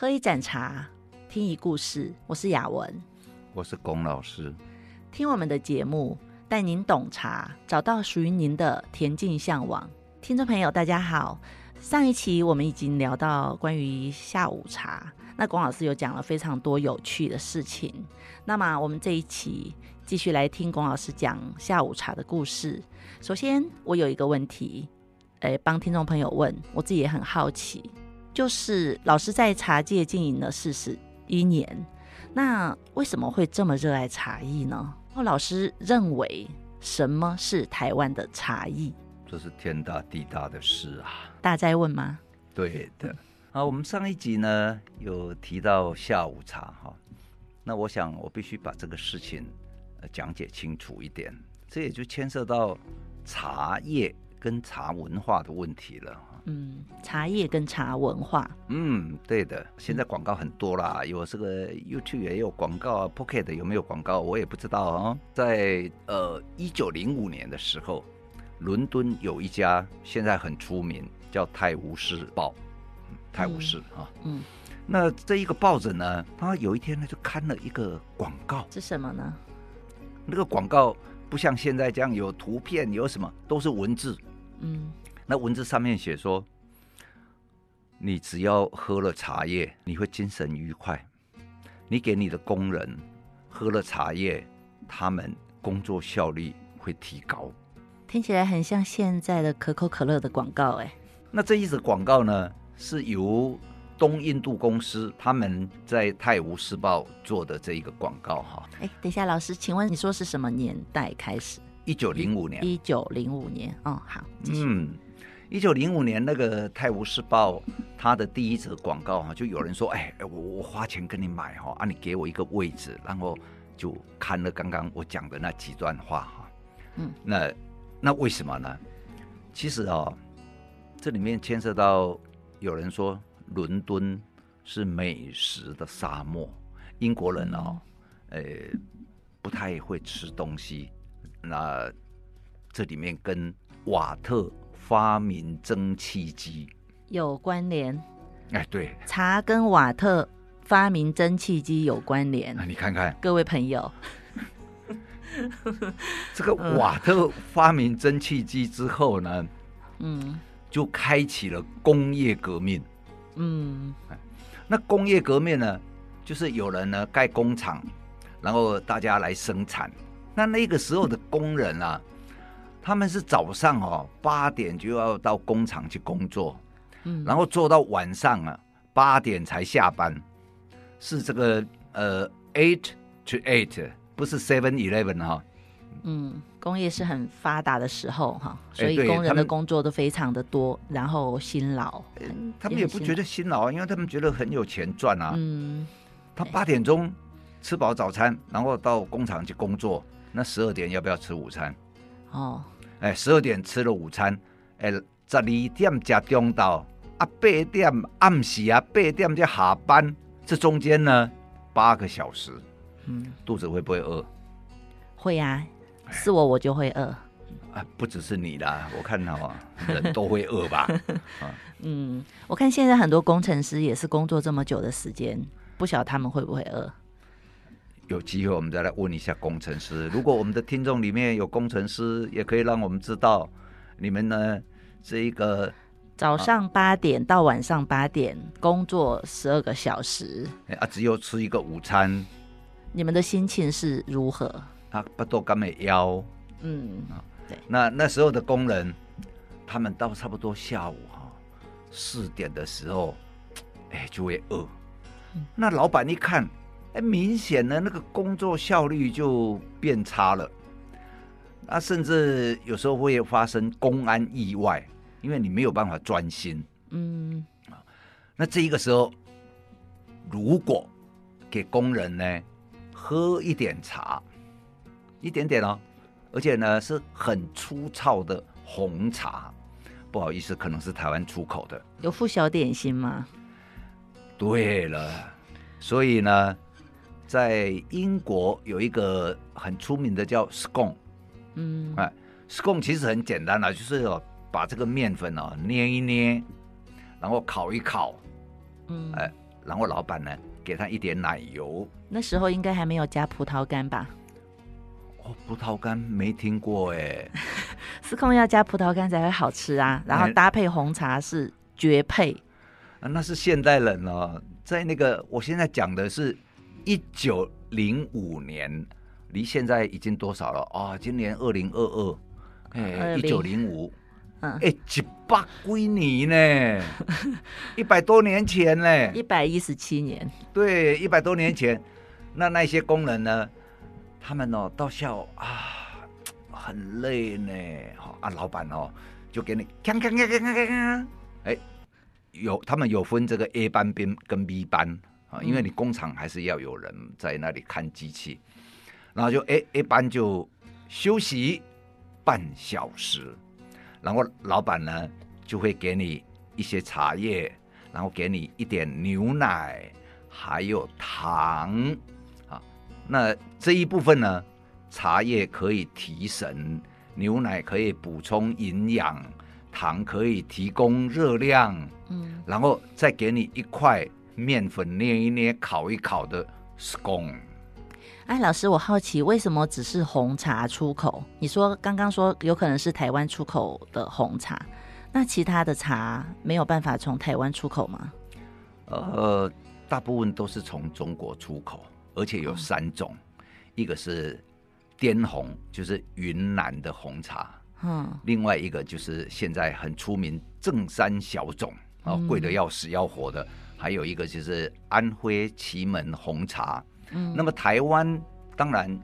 喝一盏茶，听一故事。我是雅文，我是龚老师。听我们的节目，带您懂茶，找到属于您的恬静向往。听众朋友，大家好。上一期我们已经聊到关于下午茶，那龚老师有讲了非常多有趣的事情。那么我们这一期继续来听龚老师讲下午茶的故事。首先，我有一个问题，诶，帮听众朋友问，我自己也很好奇。就是老师在茶界经营了四十一年，那为什么会这么热爱茶艺呢？老师认为什么是台湾的茶艺？这是天大地大的事啊！大在问吗？对的。啊，我们上一集呢有提到下午茶哈，那我想我必须把这个事情讲解清楚一点，这也就牵涉到茶叶跟茶文化的问题了。嗯，茶叶跟茶文化，嗯，对的。现在广告很多啦，有这个 YouTube 也有广告啊，Pocket 有没有广告我也不知道哦。在呃一九零五年的时候，伦敦有一家现在很出名，叫《泰晤士报》，泰晤士啊，嗯，那这一个报纸呢，它有一天呢就刊了一个广告，是什么呢？那个广告不像现在这样有图片，有什么都是文字，嗯。那文字上面写说，你只要喝了茶叶，你会精神愉快。你给你的工人喝了茶叶，他们工作效率会提高。听起来很像现在的可口可乐的广告哎。那这一则广告呢，是由东印度公司他们在《泰晤士报》做的这一个广告哈。哎，等一下，老师，请问你说是什么年代开始？一九零五年。一九零五年，哦，好，嗯。一九零五年，那个《泰晤士报》它的第一则广告哈，就有人说：“哎，我我花钱跟你买哈，啊，你给我一个位置，然后就看了刚刚我讲的那几段话哈。”嗯，那那为什么呢？其实哦，这里面牵涉到有人说伦敦是美食的沙漠，英国人哦，呃，不太会吃东西，那这里面跟瓦特。发明蒸汽机有关联，哎，对，茶跟瓦特发明蒸汽机有关联。你看看，各位朋友，这个瓦特发明蒸汽机之后呢，嗯，就开启了工业革命。嗯，那工业革命呢，就是有人呢盖工厂，然后大家来生产。那那个时候的工人啊。他们是早上哦八点就要到工厂去工作，嗯，然后做到晚上啊八点才下班，是这个呃 eight to eight，不是 seven eleven 哈。嗯，工业是很发达的时候哈，所以工人的工作都非常的多，然后辛劳。他们也不觉得辛劳，因为他们觉得很有钱赚啊。嗯，他八点钟吃饱早餐，然后到工厂去工作，那十二点要不要吃午餐？哦，哎，十二点吃了午餐，哎，十二点吃中昼，啊，八点暗时啊，八点才下班，这中间呢，八个小时，嗯，肚子会不会饿？会呀、啊，是我我就会饿。啊，不只是你啦，我看到啊，人都会饿吧？嗯，我看现在很多工程师也是工作这么久的时间，不晓得他们会不会饿。有机会我们再来问一下工程师。如果我们的听众里面有工程师，也可以让我们知道，你们呢这一个早上八点到晚上八点工作十二个小时啊，只有吃一个午餐，你们的心情是如何？啊，不多干美腰。嗯啊，对。那那时候的工人，他们到差不多下午哈四点的时候，哎就会饿。嗯、那老板一看。哎，明显的那个工作效率就变差了，那甚至有时候会发生公安意外，因为你没有办法专心。嗯，啊，那这一个时候，如果给工人呢喝一点茶，一点点哦，而且呢是很粗糙的红茶，不好意思，可能是台湾出口的。有附小点心吗？对了，所以呢。在英国有一个很出名的叫 scone，嗯，哎，scone 其实很简单啊，就是把这个面粉哦捏一捏，然后烤一烤，嗯，哎，然后老板呢给他一点奶油。那时候应该还没有加葡萄干吧？哦，葡萄干没听过哎。司空要加葡萄干才会好吃啊，然后搭配红茶是绝配。啊，那是现代人哦，在那个我现在讲的是一九零五年，离现在已经多少了？啊？今年二零二二，哎，一九零五，嗯，哎，一百几年呢，一百多年前呢，一百一十七年，对，一百多年前，那那些工人呢，他们哦，到下午啊，很累呢，好啊，老板哦，就给你锵锵锵锵锵锵，哎。有他们有分这个 A 班边跟 B 班啊，因为你工厂还是要有人在那里看机器，然后就 A A 班就休息半小时，然后老板呢就会给你一些茶叶，然后给你一点牛奶，还有糖啊。那这一部分呢，茶叶可以提神，牛奶可以补充营养。糖可以提供热量，嗯，然后再给你一块面粉捏一捏、烤一烤的 scone。哎，老师，我好奇为什么只是红茶出口？你说刚刚说有可能是台湾出口的红茶，那其他的茶没有办法从台湾出口吗？呃，大部分都是从中国出口，而且有三种，嗯、一个是滇红，就是云南的红茶。嗯，另外一个就是现在很出名正山小种啊，贵的要死要活的，还有一个就是安徽祁门红茶。嗯，那么台湾当然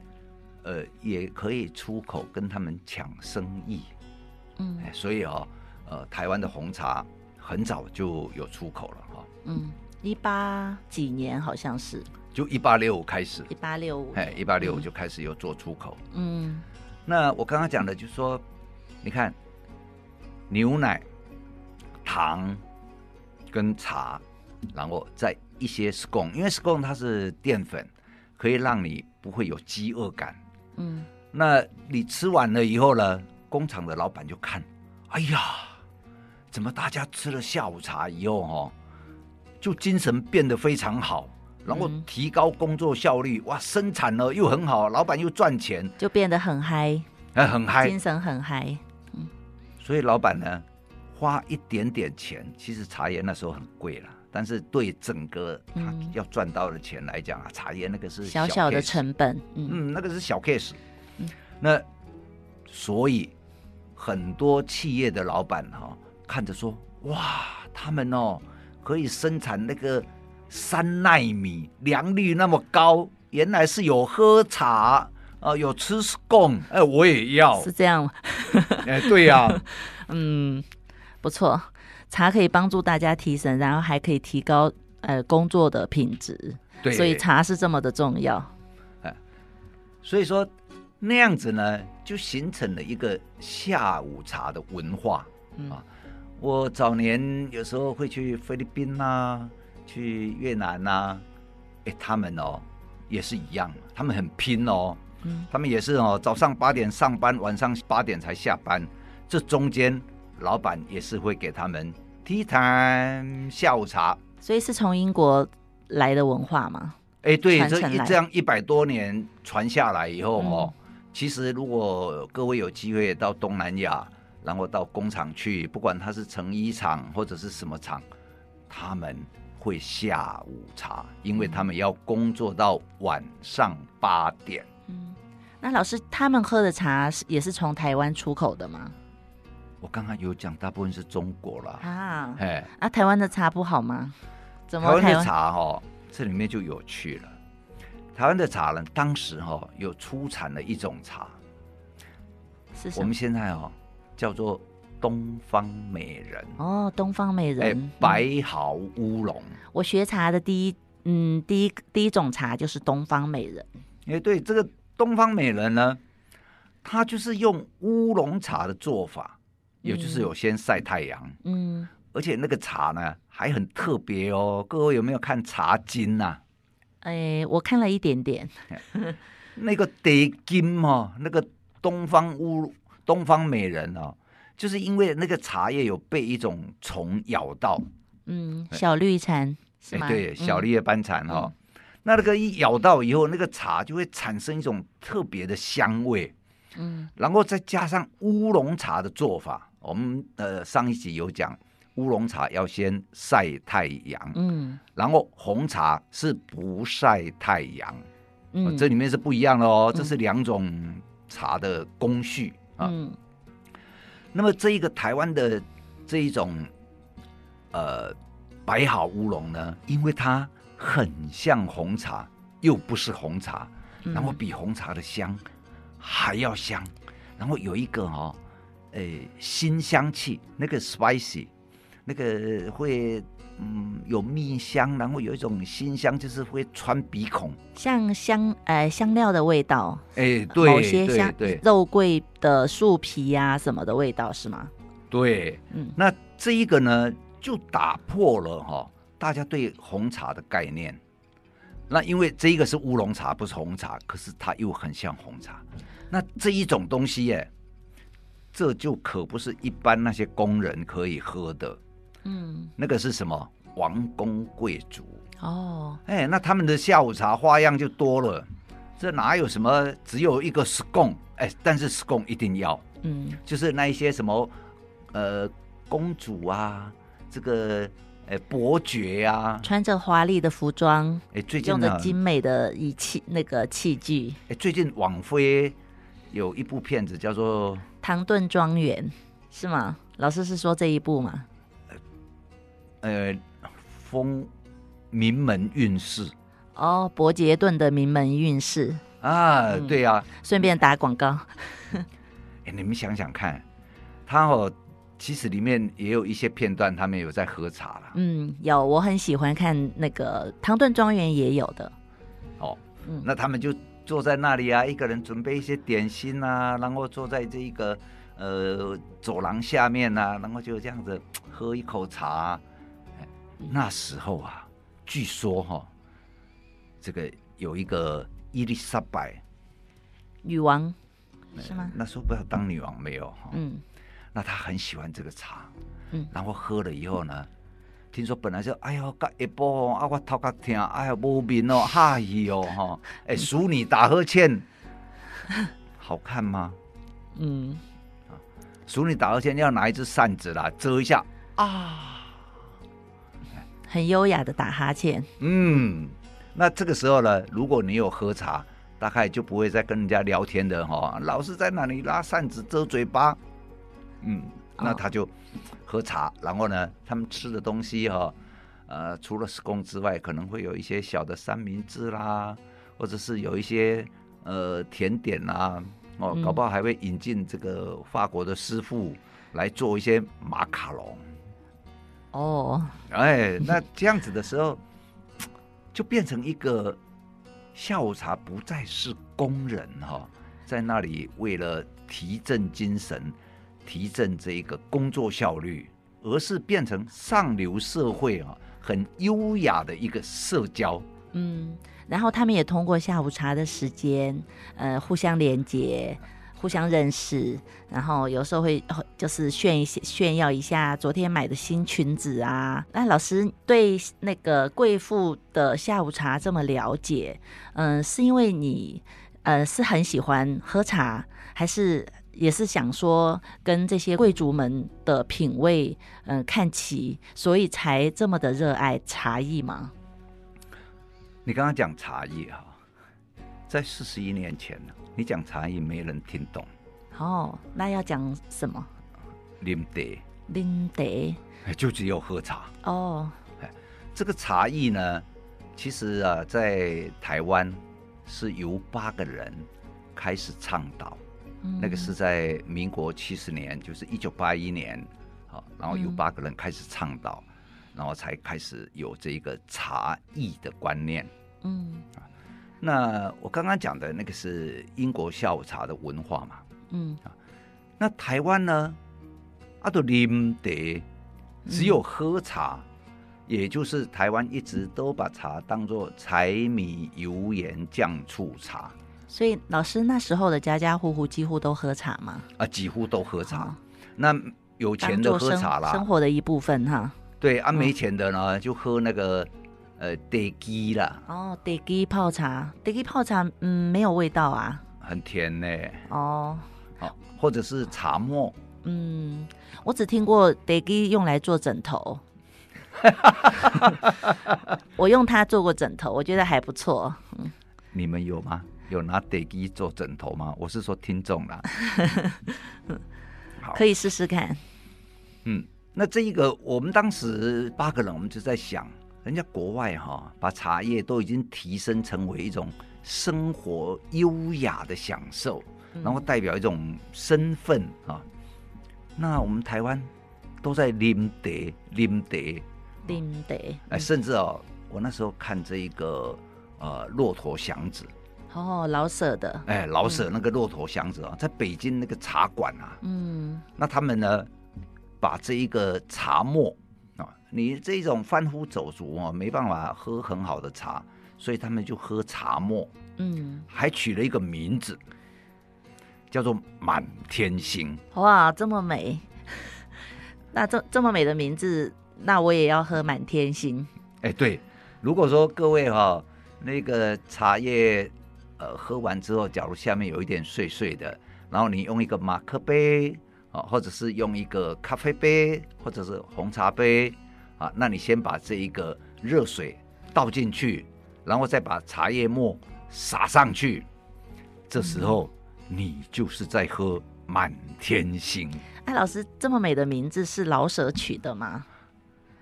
呃也可以出口跟他们抢生意。嗯，所以哦，呃，台湾的红茶很早就有出口了哈。嗯，一八几年好像是，就一八六五开始，一八六五，哎，一八六五就开始有做出口。嗯，那我刚刚讲的就是说。你看，牛奶、糖跟茶，然后再一些 scone，因为 scone 它是淀粉，可以让你不会有饥饿感。嗯，那你吃完了以后呢，工厂的老板就看，哎呀，怎么大家吃了下午茶以后哦，就精神变得非常好，然后提高工作效率，哇，生产了又很好，老板又赚钱，就变得很嗨，哎，很嗨，精神很嗨。嗯。所以老板呢，花一点点钱，其实茶叶那时候很贵了，但是对整个他要赚到的钱来讲啊，嗯、茶叶那个是小，小小的成本，嗯，嗯，那个是小 case。嗯、那所以很多企业的老板哈、哦，看着说，哇，他们哦可以生产那个三奈米，良率那么高，原来是有喝茶。啊，有吃 scone，哎，我也要，是这样吗？哎，对呀、啊，嗯，不错，茶可以帮助大家提神，然后还可以提高呃工作的品质，对，所以茶是这么的重要。哎，所以说那样子呢，就形成了一个下午茶的文化、嗯、啊。我早年有时候会去菲律宾呐、啊，去越南呐、啊，哎，他们哦也是一样，他们很拼哦。他们也是哦，早上八点上班，晚上八点才下班。这中间，老板也是会给他们 tea time 下午茶。所以是从英国来的文化吗？哎，对，这这样一百多年传下来以后哦，嗯、其实如果各位有机会到东南亚，然后到工厂去，不管他是成衣厂或者是什么厂，他们会下午茶，因为他们要工作到晚上八点。嗯，那老师他们喝的茶是也是从台湾出口的吗？我刚刚有讲，大部分是中国了啊。哎，啊，台湾的茶不好吗？怎么台湾的茶哦，这里面就有趣了。台湾的茶呢，当时哈、哦、有出产了一种茶，是我们现在哦叫做东方美人哦，东方美人白毫乌龙。我学茶的第一嗯第一第一种茶就是东方美人。哎，对，这个东方美人呢，它就是用乌龙茶的做法，也就是有先晒太阳，嗯，而且那个茶呢还很特别哦。各位有没有看《茶经》呐？哎，我看了一点点。那个得金哦，那个东方乌东方美人哦，就是因为那个茶叶有被一种虫咬到，嗯，小绿蝉。是吗？对，小绿叶斑蚕哈、哦嗯，那那个一咬到以后，那个茶就会产生一种特别的香味。嗯，然后再加上乌龙茶的做法，我们呃上一集有讲，乌龙茶要先晒太阳，嗯，然后红茶是不晒太阳，嗯，这里面是不一样的哦，这是两种茶的工序啊。嗯，那么这一个台湾的这一种呃白毫乌龙呢，因为它很像红茶，又不是红茶，然后比红茶的香。还要香，然后有一个哈、哦，诶、欸，辛香气，那个 spicy，那个会嗯有蜜香，然后有一种新香，就是会穿鼻孔，像香呃香料的味道，哎、欸，对，某些香肉桂的树皮呀、啊、什么的味道是吗？对，嗯，那这一个呢，就打破了哈、哦、大家对红茶的概念，那因为这一个是乌龙茶，不是红茶，可是它又很像红茶。那这一种东西耶，这就可不是一般那些工人可以喝的。嗯，那个是什么？王公贵族哦。哎，那他们的下午茶花样就多了。这哪有什么只有一个 scone？哎，但是 scone 一定要。嗯，就是那一些什么呃公主啊，这个哎伯爵啊，穿着华丽的服装，哎，最近用的精美的仪器那个器具。哎，最近网飞。有一部片子叫做《唐顿庄园》，是吗？老师是说这一部吗？呃，风名门韵事哦，伯杰顿的名门韵事啊，嗯、对呀、啊，顺便打广告。哎，你们想想看，他哦，其实里面也有一些片段，他们有在喝茶了。嗯，有，我很喜欢看那个《唐顿庄园》也有的。哦，嗯，那他们就。坐在那里啊，一个人准备一些点心啊，然后坐在这一个呃走廊下面啊，然后就这样子喝一口茶啊。那时候啊，据说哈、哦，这个有一个伊丽莎白女王是吗？那时候不知道当女王没有哈。嗯，那她很喜欢这个茶，嗯，然后喝了以后呢。听说本来就哎呦，一波啊，我头壳疼，哎呀，无眠哦，哈哟哈，哎，淑女打呵欠，好看吗？嗯，淑女打呵欠要拿一只扇子啦，遮一下啊，很优雅的打哈欠。嗯，那这个时候呢，如果你有喝茶，大概就不会再跟人家聊天的哈，老是在那里拉扇子遮嘴巴。嗯，那他就。喝茶，然后呢，他们吃的东西哈、哦，呃，除了 scone 之外，可能会有一些小的三明治啦，或者是有一些呃甜点啦，哦，搞不好还会引进这个法国的师傅来做一些马卡龙。哦，哎，那这样子的时候，就变成一个下午茶，不再是工人哈、哦，在那里为了提振精神。提振这一个工作效率，而是变成上流社会啊，很优雅的一个社交。嗯，然后他们也通过下午茶的时间，呃，互相连接、互相认识，然后有时候会就是炫一些、炫耀一下昨天买的新裙子啊。那老师对那个贵妇的下午茶这么了解，嗯、是因为你呃是很喜欢喝茶，还是？也是想说跟这些贵族们的品味，嗯、呃，看齐，所以才这么的热爱茶艺吗？你刚刚讲茶艺哈，在四十一年前呢，你讲茶艺没人听懂。哦，那要讲什么？啉茶，啉茶，就只有喝茶。哦，这个茶艺呢，其实啊，在台湾是由八个人开始倡导。那个是在民国七十年，就是一九八一年，好，然后有八个人开始倡导，然后才开始有这个茶艺的观念。嗯，那我刚刚讲的那个是英国下午茶的文化嘛。嗯，那台湾呢？阿都啉得，只有喝茶，也就是台湾一直都把茶当做柴米油盐酱醋茶。所以老师那时候的家家户户几乎都喝茶吗？啊，几乎都喝茶。那有钱的喝茶啦，生活的一部分哈。对，啊，没钱的呢，就喝那个呃得基啦。哦，得基泡茶，得基泡茶，嗯，没有味道啊。很甜呢。哦。好，或者是茶末。嗯，我只听过得基用来做枕头。我用它做过枕头，我觉得还不错。嗯，你们有吗？有拿茶基做枕头吗？我是说听众啦。可以试试看。嗯，那这一个，我们当时八个人，我们就在想，人家国外哈，把茶叶都已经提升成为一种生活优雅的享受，然后代表一种身份啊。那我们台湾都在啉茶，啉茶，啉茶。哎，甚至哦，我那时候看这一个呃骆驼祥子。哦，老舍的，哎，老舍那个骆驼祥子啊，嗯、在北京那个茶馆啊，嗯，那他们呢，把这一个茶末啊，你这种贩夫走卒啊，没办法喝很好的茶，所以他们就喝茶末，嗯，还取了一个名字，叫做满天星。哇，这么美，那这这么美的名字，那我也要喝满天星。哎，对，如果说各位哈、哦，那个茶叶。呃，喝完之后，假如下面有一点碎碎的，然后你用一个马克杯啊，或者是用一个咖啡杯，或者是红茶杯啊，那你先把这一个热水倒进去，然后再把茶叶末撒上去，这时候你就是在喝满天星。哎，老师，这么美的名字是老舍取的吗？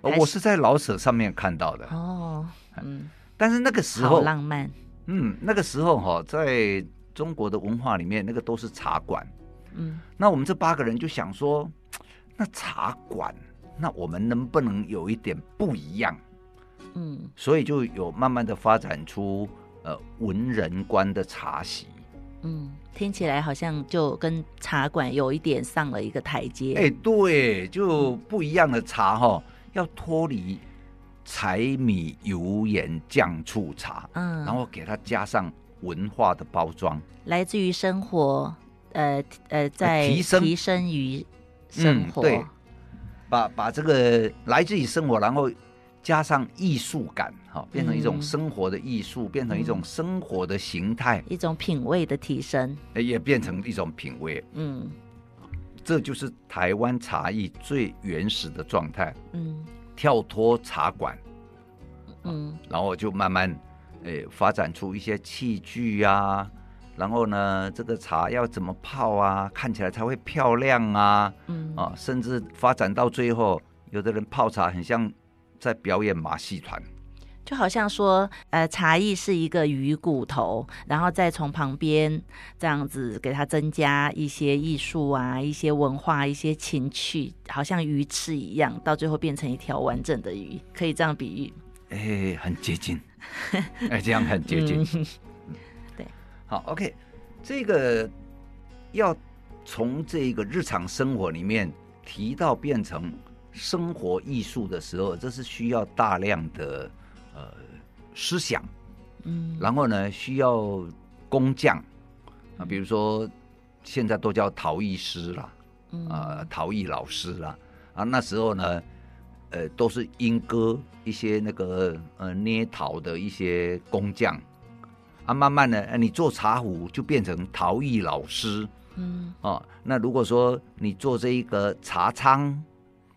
我是在老舍上面看到的。哦，嗯，但是那个时候好浪漫。嗯，那个时候哈，在中国的文化里面，那个都是茶馆。嗯，那我们这八个人就想说，那茶馆，那我们能不能有一点不一样？嗯，所以就有慢慢的发展出呃文人观的茶席。嗯，听起来好像就跟茶馆有一点上了一个台阶。哎，对，就不一样的茶哈，要脱离。柴米油盐酱醋茶，嗯，然后给它加上文化的包装，来自于生活，呃呃，在提升。提升于生活，嗯、对，把把这个来自于生活，然后加上艺术感，哈，变成一种生活的艺术，嗯、变成一种生活的形态，一种品味的提升，也变成一种品味，嗯，这就是台湾茶艺最原始的状态，嗯。跳脱茶馆，嗯，然后就慢慢，诶，发展出一些器具啊，然后呢，这个茶要怎么泡啊，看起来才会漂亮啊，嗯，啊，甚至发展到最后，有的人泡茶很像在表演马戏团。就好像说，呃，茶艺是一个鱼骨头，然后再从旁边这样子给它增加一些艺术啊，一些文化，一些情趣，好像鱼翅一样，到最后变成一条完整的鱼，可以这样比喻。哎，很接近，哎，这样很接近。嗯、对，好，OK，这个要从这个日常生活里面提到变成生活艺术的时候，这是需要大量的。呃，思想，嗯，然后呢，需要工匠。啊，比如说现在都叫陶艺师啦，嗯、啊，陶艺老师啦，啊，那时候呢，呃，都是莺歌一些那个呃捏陶的一些工匠，啊，慢慢的，你做茶壶就变成陶艺老师，嗯，哦，那如果说你做这一个茶仓，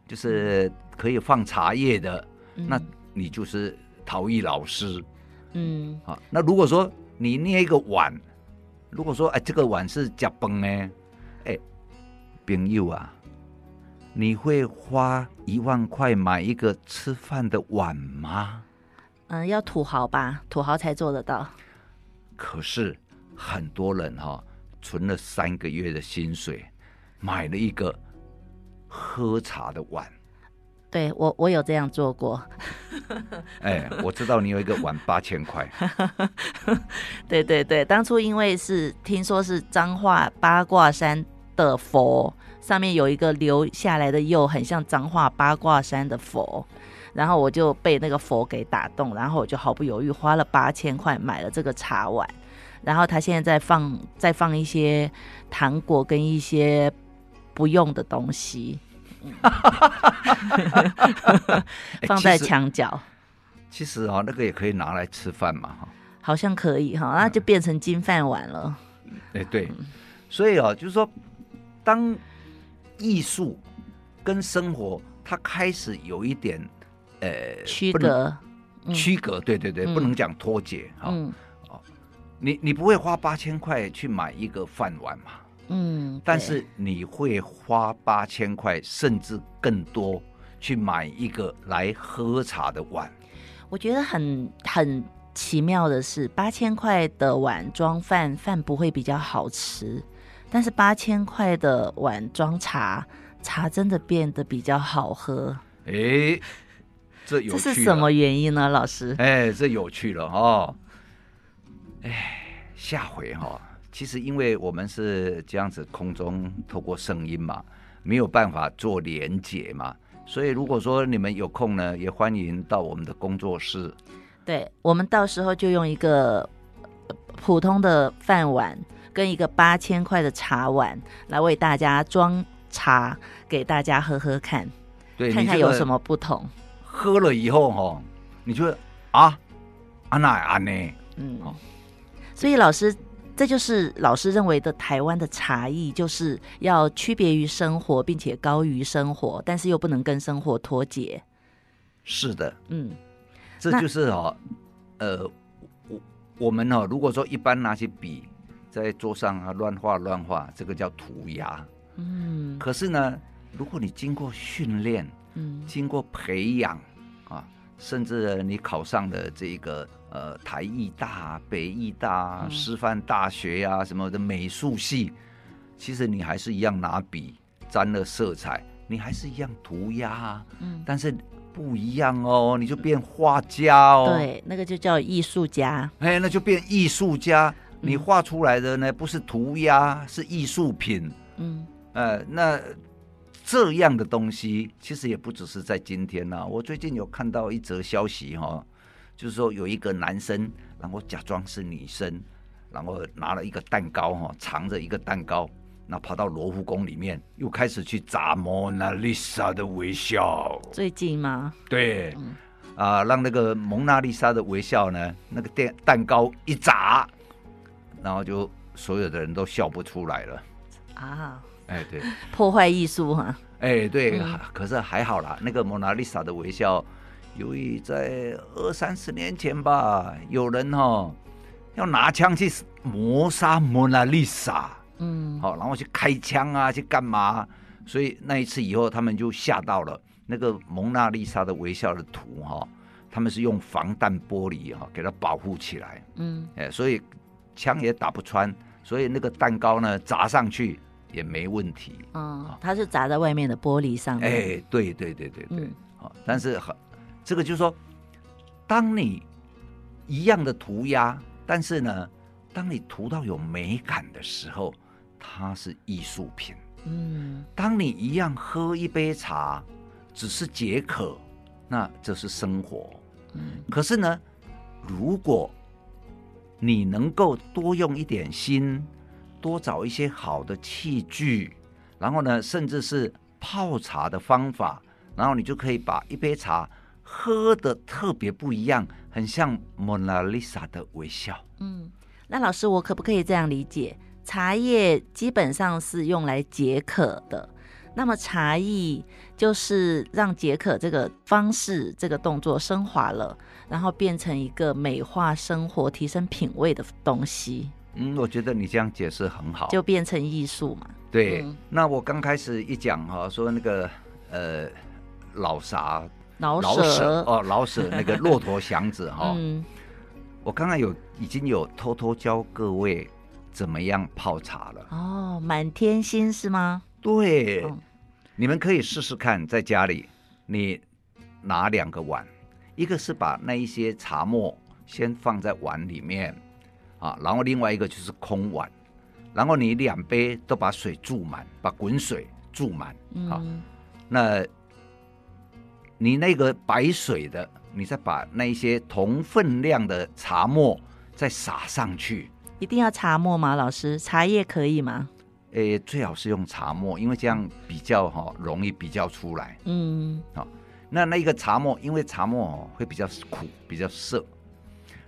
就是可以放茶叶的，嗯、那你就是。陶艺老师，嗯，好。那如果说你捏一个碗，如果说哎，这个碗是夹崩呢，哎，朋友啊，你会花一万块买一个吃饭的碗吗？嗯，要土豪吧，土豪才做得到。可是很多人哈、哦，存了三个月的薪水，买了一个喝茶的碗。对我，我有这样做过。哎，我知道你有一个碗八千块。对对对，当初因为是听说是彰化八卦山的佛，上面有一个留下来的釉，很像彰化八卦山的佛，然后我就被那个佛给打动，然后我就毫不犹豫花了八千块买了这个茶碗，然后他现在在放再放一些糖果跟一些不用的东西。放在墙角，其实啊，那个也可以拿来吃饭嘛，哈，好像可以哈，那就变成金饭碗了。哎，对，所以啊，就是说，当艺术跟生活它开始有一点呃区隔，区隔，对对对，不能讲脱节哈。哦，你你不会花八千块去买一个饭碗嘛？嗯，但是你会花八千块甚至更多去买一个来喝茶的碗。我觉得很很奇妙的是，八千块的碗装饭，饭不会比较好吃，但是八千块的碗装茶，茶真的变得比较好喝。哎，这有趣，这是什么原因呢，老师？哎，这有趣了哦。哎，下回哈、哦，其实因为我们是这样子空中透过声音嘛，没有办法做连结嘛。所以，如果说你们有空呢，也欢迎到我们的工作室。对，我们到时候就用一个普通的饭碗跟一个八千块的茶碗来为大家装茶，给大家喝喝看，对，看看有什么不同。喝了以后哈，你觉得啊，安娜安呢？嗯，所以老师。这就是老师认为的台湾的茶艺，就是要区别于生活，并且高于生活，但是又不能跟生活脱节。是的，嗯，这就是哦，呃，我我们哦，如果说一般拿起笔在桌上啊乱画乱画，这个叫涂鸦。嗯，可是呢，如果你经过训练，嗯，经过培养啊，甚至你考上了这个。呃，台艺大、北艺大、嗯、师范大学呀、啊，什么的美术系，其实你还是一样拿笔沾了色彩，你还是一样涂鸦啊。嗯，但是不一样哦，你就变画家哦。对，那个就叫艺术家。哎，那就变艺术家。你画出来的呢，不是涂鸦，是艺术品。嗯，呃，那这样的东西其实也不只是在今天呐、啊。我最近有看到一则消息哈、哦。就是说，有一个男生，然后假装是女生，然后拿了一个蛋糕哈，藏着一个蛋糕，那跑到罗浮宫里面，又开始去砸蒙娜丽莎的微笑。最近吗？对，嗯、啊，让那个蒙娜丽莎的微笑呢，那个蛋蛋糕一砸，然后就所有的人都笑不出来了。啊，哎，对，破坏艺术哈。哎，对，嗯、可是还好啦，那个蒙娜丽莎的微笑。由于在二三十年前吧，有人哈、哦、要拿枪去谋杀蒙娜丽莎，嗯，好，然后去开枪啊，去干嘛？所以那一次以后，他们就吓到了那个蒙娜丽莎的微笑的图哈，他们是用防弹玻璃哈给它保护起来，嗯，哎，所以枪也打不穿，所以那个蛋糕呢砸上去也没问题，嗯，它是砸在外面的玻璃上面，哎，对对对对对，好、嗯，但是很。这个就是说，当你一样的涂鸦，但是呢，当你涂到有美感的时候，它是艺术品。嗯，当你一样喝一杯茶，只是解渴，那这是生活。嗯，可是呢，如果你能够多用一点心，多找一些好的器具，然后呢，甚至是泡茶的方法，然后你就可以把一杯茶。喝的特别不一样，很像蒙娜丽莎的微笑。嗯，那老师，我可不可以这样理解？茶叶基本上是用来解渴的，那么茶艺就是让解渴这个方式、这个动作升华了，然后变成一个美化生活、提升品味的东西。嗯，我觉得你这样解释很好，就变成艺术嘛。对，嗯、那我刚开始一讲哈，说那个呃老啥。老舍，哦，老舍那个骆驼祥子哈，嗯、我刚刚有已经有偷偷教各位怎么样泡茶了哦，满天星是吗？对，嗯、你们可以试试看，在家里你拿两个碗，一个是把那一些茶末先放在碗里面啊，然后另外一个就是空碗，然后你两杯都把水注满，把滚水注满，好、嗯，那。你那个白水的，你再把那一些同分量的茶沫再撒上去。一定要茶沫吗，老师？茶叶可以吗？诶、欸，最好是用茶沫，因为这样比较哈容易比较出来。嗯，好，那那一个茶沫，因为茶沫哦会比较苦，比较涩。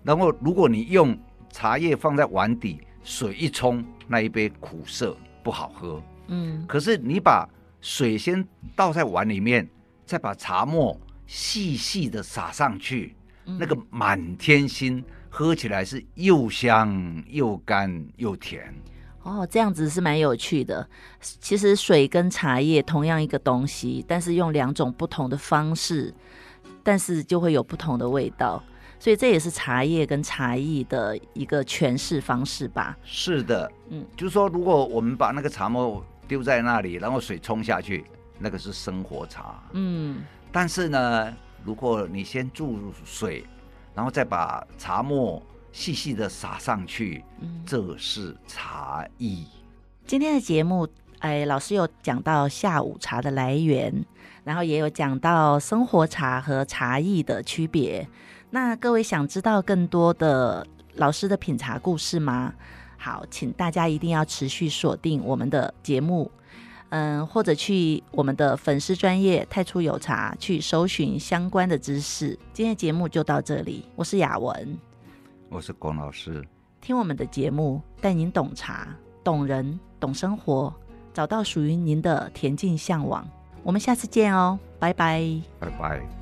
然后如果你用茶叶放在碗底，水一冲，那一杯苦涩不好喝。嗯。可是你把水先倒在碗里面，再把茶沫细细的撒上去，嗯、那个满天星喝起来是又香又甘又甜。哦，这样子是蛮有趣的。其实水跟茶叶同样一个东西，但是用两种不同的方式，但是就会有不同的味道。所以这也是茶叶跟茶艺的一个诠释方式吧？是的，嗯，就是说，如果我们把那个茶沫丢在那里，然后水冲下去，那个是生活茶。嗯，但是呢，如果你先注入水，然后再把茶沫。细细的撒上去，嗯这是茶艺。今天的节目，哎，老师有讲到下午茶的来源，然后也有讲到生活茶和茶艺的区别。那各位想知道更多的老师的品茶故事吗？好，请大家一定要持续锁定我们的节目，嗯，或者去我们的粉丝专业太初有茶去搜寻相关的知识。今天节目就到这里，我是雅文。我是龚老师，听我们的节目，带您懂茶、懂人、懂生活，找到属于您的恬静向往。我们下次见哦，拜拜，拜拜。